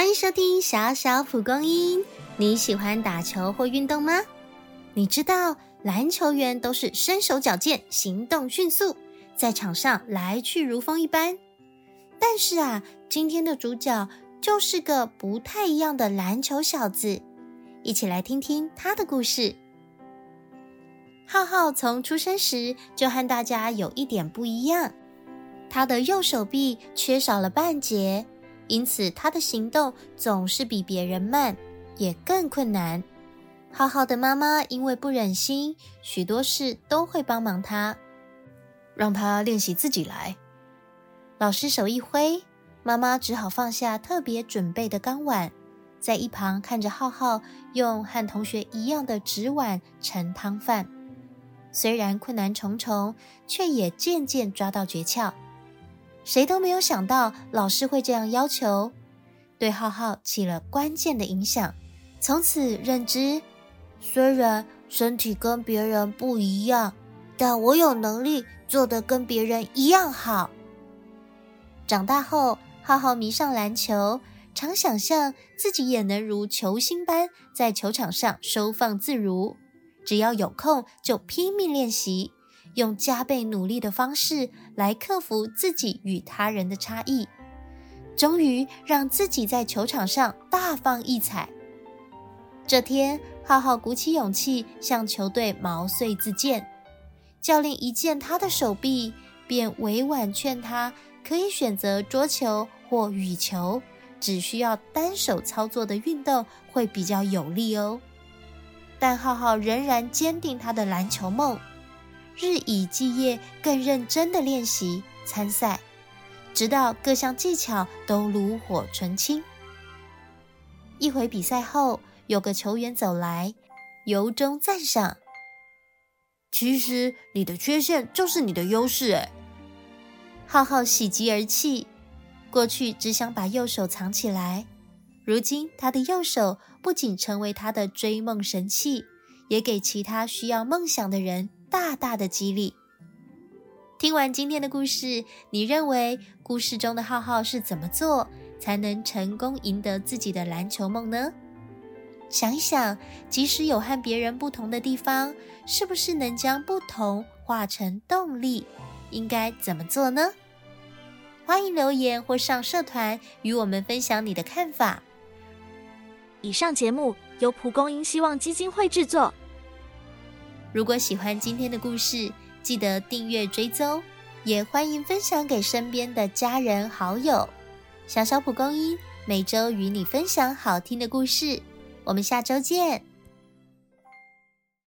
欢迎收听小小蒲公英。你喜欢打球或运动吗？你知道篮球员都是身手矫健、行动迅速，在场上来去如风一般。但是啊，今天的主角就是个不太一样的篮球小子。一起来听听他的故事。浩浩从出生时就和大家有一点不一样，他的右手臂缺少了半截，因此他的行动总是比别人慢，也更困难。浩浩的妈妈因为不忍心，许多事都会帮忙他，让他练习自己来。老师手一挥，妈妈只好放下特别准备的钢碗，在一旁看着浩浩用和同学一样的纸碗盛汤饭。虽然困难重重，却也渐渐抓到诀窍。谁都没有想到老师会这样要求，对浩浩起了关键的影响。从此认知，虽然身体跟别人不一样，但我有能力做得跟别人一样好。长大后，浩浩迷上篮球，常想象自己也能如球星般在球场上收放自如。只要有空就拼命练习，用加倍努力的方式来克服自己与他人的差异，终于让自己在球场上大放异彩。这天，浩浩鼓起勇气向球队毛遂自荐。教练一见他的手臂，便委婉劝他可以选择桌球或羽球，只需要单手操作的运动会比较有利哦。但浩浩仍然坚定他的篮球梦，日以继夜、更认真的练习参赛，直到各项技巧都炉火纯青。一回比赛后，有个球员走来，由衷赞赏：“其实你的缺陷就是你的优势。”，浩浩喜极而泣，过去只想把右手藏起来。如今，他的右手不仅成为他的追梦神器，也给其他需要梦想的人大大的激励。听完今天的故事，你认为故事中的浩浩是怎么做才能成功赢得自己的篮球梦呢？想一想，即使有和别人不同的地方，是不是能将不同化成动力？应该怎么做呢？欢迎留言或上社团与我们分享你的看法。以上节目由蒲公英希望基金会制作。如果喜欢今天的故事，记得订阅追踪，也欢迎分享给身边的家人好友。小小蒲公英每周与你分享好听的故事，我们下周见。